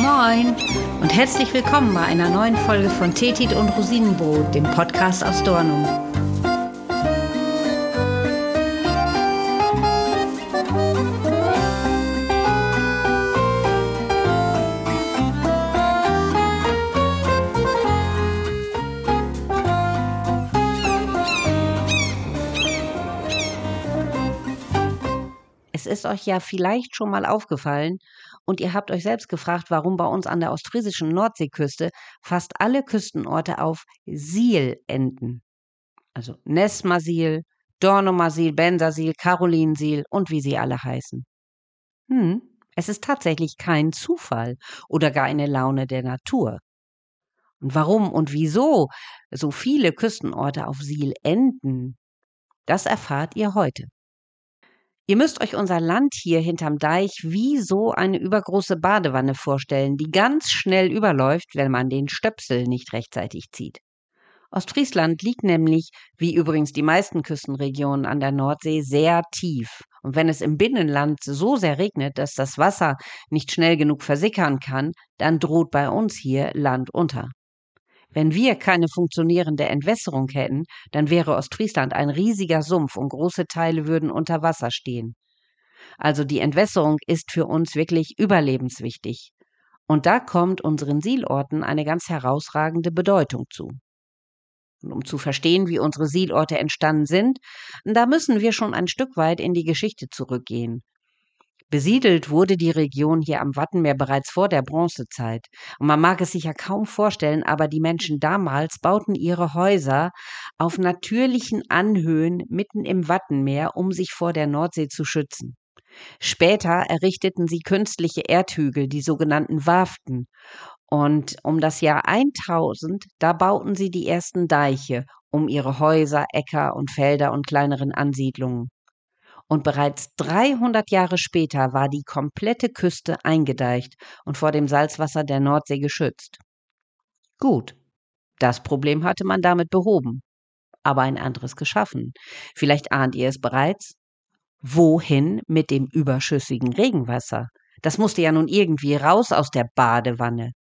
Moin und herzlich willkommen bei einer neuen Folge von Tetit und Rosinenbrot, dem Podcast aus Dornum. Es ist euch ja vielleicht schon mal aufgefallen und ihr habt euch selbst gefragt, warum bei uns an der ostfriesischen Nordseeküste fast alle Küstenorte auf Siel enden. Also Nesmasil, Dornumasil, Bensasil, Carolinsil und wie sie alle heißen. Hm, es ist tatsächlich kein Zufall oder gar eine Laune der Natur. Und warum und wieso so viele Küstenorte auf Siel enden, das erfahrt ihr heute. Ihr müsst euch unser Land hier hinterm Deich wie so eine übergroße Badewanne vorstellen, die ganz schnell überläuft, wenn man den Stöpsel nicht rechtzeitig zieht. Ostfriesland liegt nämlich, wie übrigens die meisten Küstenregionen an der Nordsee, sehr tief. Und wenn es im Binnenland so sehr regnet, dass das Wasser nicht schnell genug versickern kann, dann droht bei uns hier Land unter. Wenn wir keine funktionierende Entwässerung hätten, dann wäre Ostfriesland ein riesiger Sumpf und große Teile würden unter Wasser stehen. Also die Entwässerung ist für uns wirklich überlebenswichtig. Und da kommt unseren Sielorten eine ganz herausragende Bedeutung zu. Und um zu verstehen, wie unsere Sielorte entstanden sind, da müssen wir schon ein Stück weit in die Geschichte zurückgehen. Besiedelt wurde die Region hier am Wattenmeer bereits vor der Bronzezeit. Und man mag es sich ja kaum vorstellen, aber die Menschen damals bauten ihre Häuser auf natürlichen Anhöhen mitten im Wattenmeer, um sich vor der Nordsee zu schützen. Später errichteten sie künstliche Erdhügel, die sogenannten Warften. Und um das Jahr 1000, da bauten sie die ersten Deiche um ihre Häuser, Äcker und Felder und kleineren Ansiedlungen und bereits 300 Jahre später war die komplette Küste eingedeicht und vor dem Salzwasser der Nordsee geschützt. Gut, das Problem hatte man damit behoben, aber ein anderes geschaffen. Vielleicht ahnt ihr es bereits. Wohin mit dem überschüssigen Regenwasser? Das musste ja nun irgendwie raus aus der Badewanne.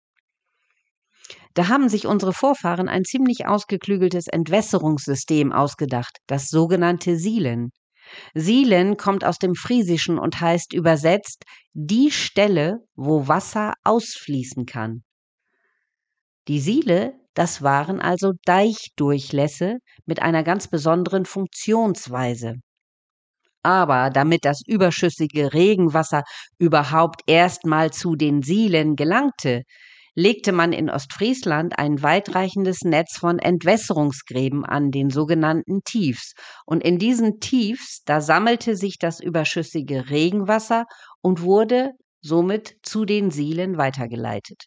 Da haben sich unsere Vorfahren ein ziemlich ausgeklügeltes Entwässerungssystem ausgedacht, das sogenannte Sielen. Sielen kommt aus dem Friesischen und heißt übersetzt die Stelle, wo Wasser ausfließen kann. Die Siele, das waren also Deichdurchlässe mit einer ganz besonderen Funktionsweise. Aber damit das überschüssige Regenwasser überhaupt erstmal zu den Sielen gelangte, legte man in Ostfriesland ein weitreichendes Netz von Entwässerungsgräben an, den sogenannten Tiefs. Und in diesen Tiefs, da sammelte sich das überschüssige Regenwasser und wurde somit zu den Sielen weitergeleitet.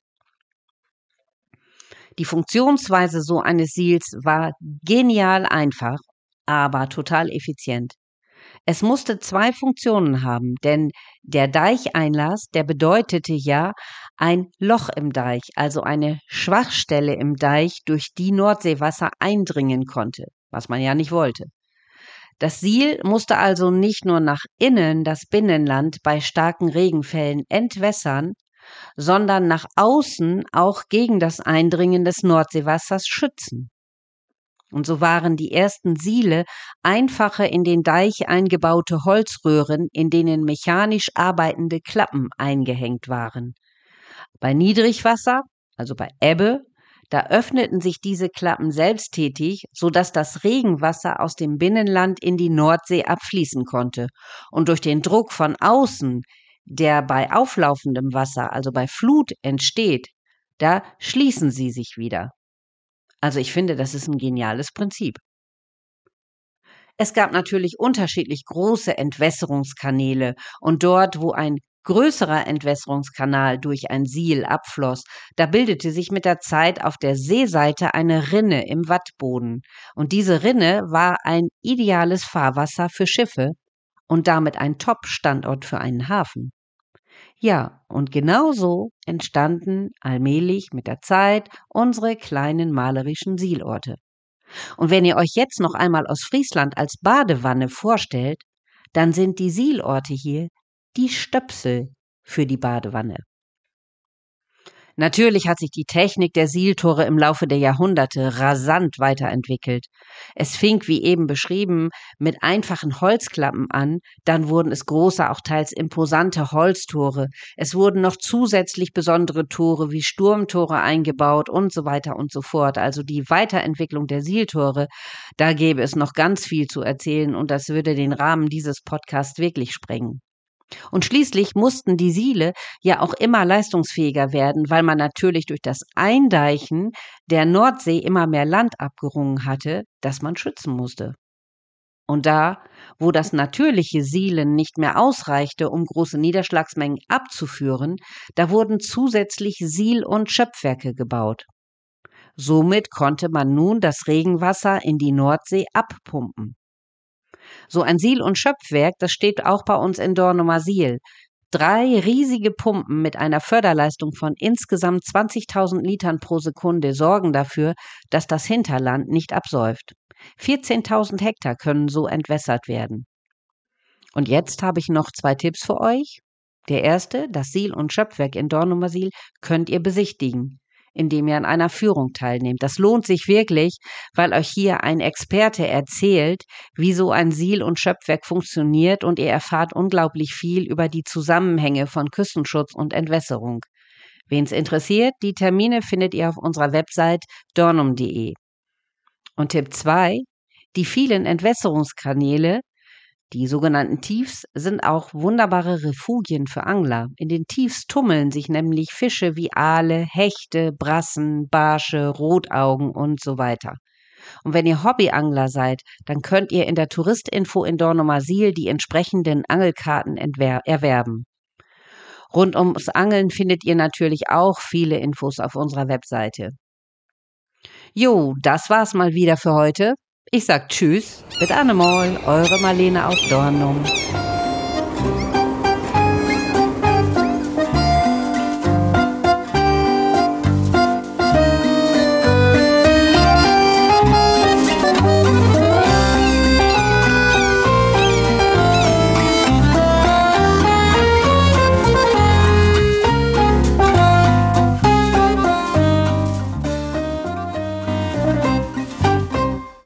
Die Funktionsweise so eines Siels war genial einfach, aber total effizient. Es musste zwei Funktionen haben, denn der Deicheinlass, der bedeutete ja ein Loch im Deich, also eine Schwachstelle im Deich, durch die Nordseewasser eindringen konnte, was man ja nicht wollte. Das Siel musste also nicht nur nach innen das Binnenland bei starken Regenfällen entwässern, sondern nach außen auch gegen das Eindringen des Nordseewassers schützen. Und so waren die ersten Siele einfache in den Deich eingebaute Holzröhren, in denen mechanisch arbeitende Klappen eingehängt waren. Bei Niedrigwasser, also bei Ebbe, da öffneten sich diese Klappen selbsttätig, so dass das Regenwasser aus dem Binnenland in die Nordsee abfließen konnte. Und durch den Druck von außen, der bei auflaufendem Wasser, also bei Flut entsteht, da schließen sie sich wieder. Also ich finde, das ist ein geniales Prinzip. Es gab natürlich unterschiedlich große Entwässerungskanäle und dort, wo ein größerer Entwässerungskanal durch ein Siel abfloss, da bildete sich mit der Zeit auf der Seeseite eine Rinne im Wattboden. Und diese Rinne war ein ideales Fahrwasser für Schiffe und damit ein Top-Standort für einen Hafen. Ja, und genau so entstanden allmählich mit der Zeit unsere kleinen malerischen Sielorte. Und wenn ihr euch jetzt noch einmal aus Friesland als Badewanne vorstellt, dann sind die Sielorte hier die Stöpsel für die Badewanne. Natürlich hat sich die Technik der Sieltore im Laufe der Jahrhunderte rasant weiterentwickelt. Es fing, wie eben beschrieben, mit einfachen Holzklappen an, dann wurden es große, auch teils imposante Holztore, es wurden noch zusätzlich besondere Tore wie Sturmtore eingebaut und so weiter und so fort. Also die Weiterentwicklung der Sieltore, da gäbe es noch ganz viel zu erzählen und das würde den Rahmen dieses Podcasts wirklich sprengen. Und schließlich mussten die Siele ja auch immer leistungsfähiger werden, weil man natürlich durch das Eindeichen der Nordsee immer mehr Land abgerungen hatte, das man schützen musste. Und da, wo das natürliche Sielen nicht mehr ausreichte, um große Niederschlagsmengen abzuführen, da wurden zusätzlich Siel- und Schöpfwerke gebaut. Somit konnte man nun das Regenwasser in die Nordsee abpumpen. So ein Siel- und Schöpfwerk, das steht auch bei uns in Dornumer-Siel. Drei riesige Pumpen mit einer Förderleistung von insgesamt 20.000 Litern pro Sekunde sorgen dafür, dass das Hinterland nicht absäuft. 14.000 Hektar können so entwässert werden. Und jetzt habe ich noch zwei Tipps für euch. Der erste, das Siel- und Schöpfwerk in Dornumersiel könnt ihr besichtigen indem ihr an einer Führung teilnehmt. Das lohnt sich wirklich, weil euch hier ein Experte erzählt, wie so ein Siel- und Schöpfwerk funktioniert und ihr erfahrt unglaublich viel über die Zusammenhänge von Küstenschutz und Entwässerung. Wen's interessiert, die Termine findet ihr auf unserer Website dornum.de. Und Tipp 2. Die vielen Entwässerungskanäle die sogenannten Tiefs sind auch wunderbare Refugien für Angler. In den Tiefs tummeln sich nämlich Fische wie Aale, Hechte, Brassen, Barsche, Rotaugen und so weiter. Und wenn ihr Hobbyangler seid, dann könnt ihr in der Touristinfo in Dornumersiel die entsprechenden Angelkarten erwerben. Rund ums Angeln findet ihr natürlich auch viele Infos auf unserer Webseite. Jo, das war's mal wieder für heute. Ich sag Tschüss, mit Annemol, eure Marlene aus Dornum.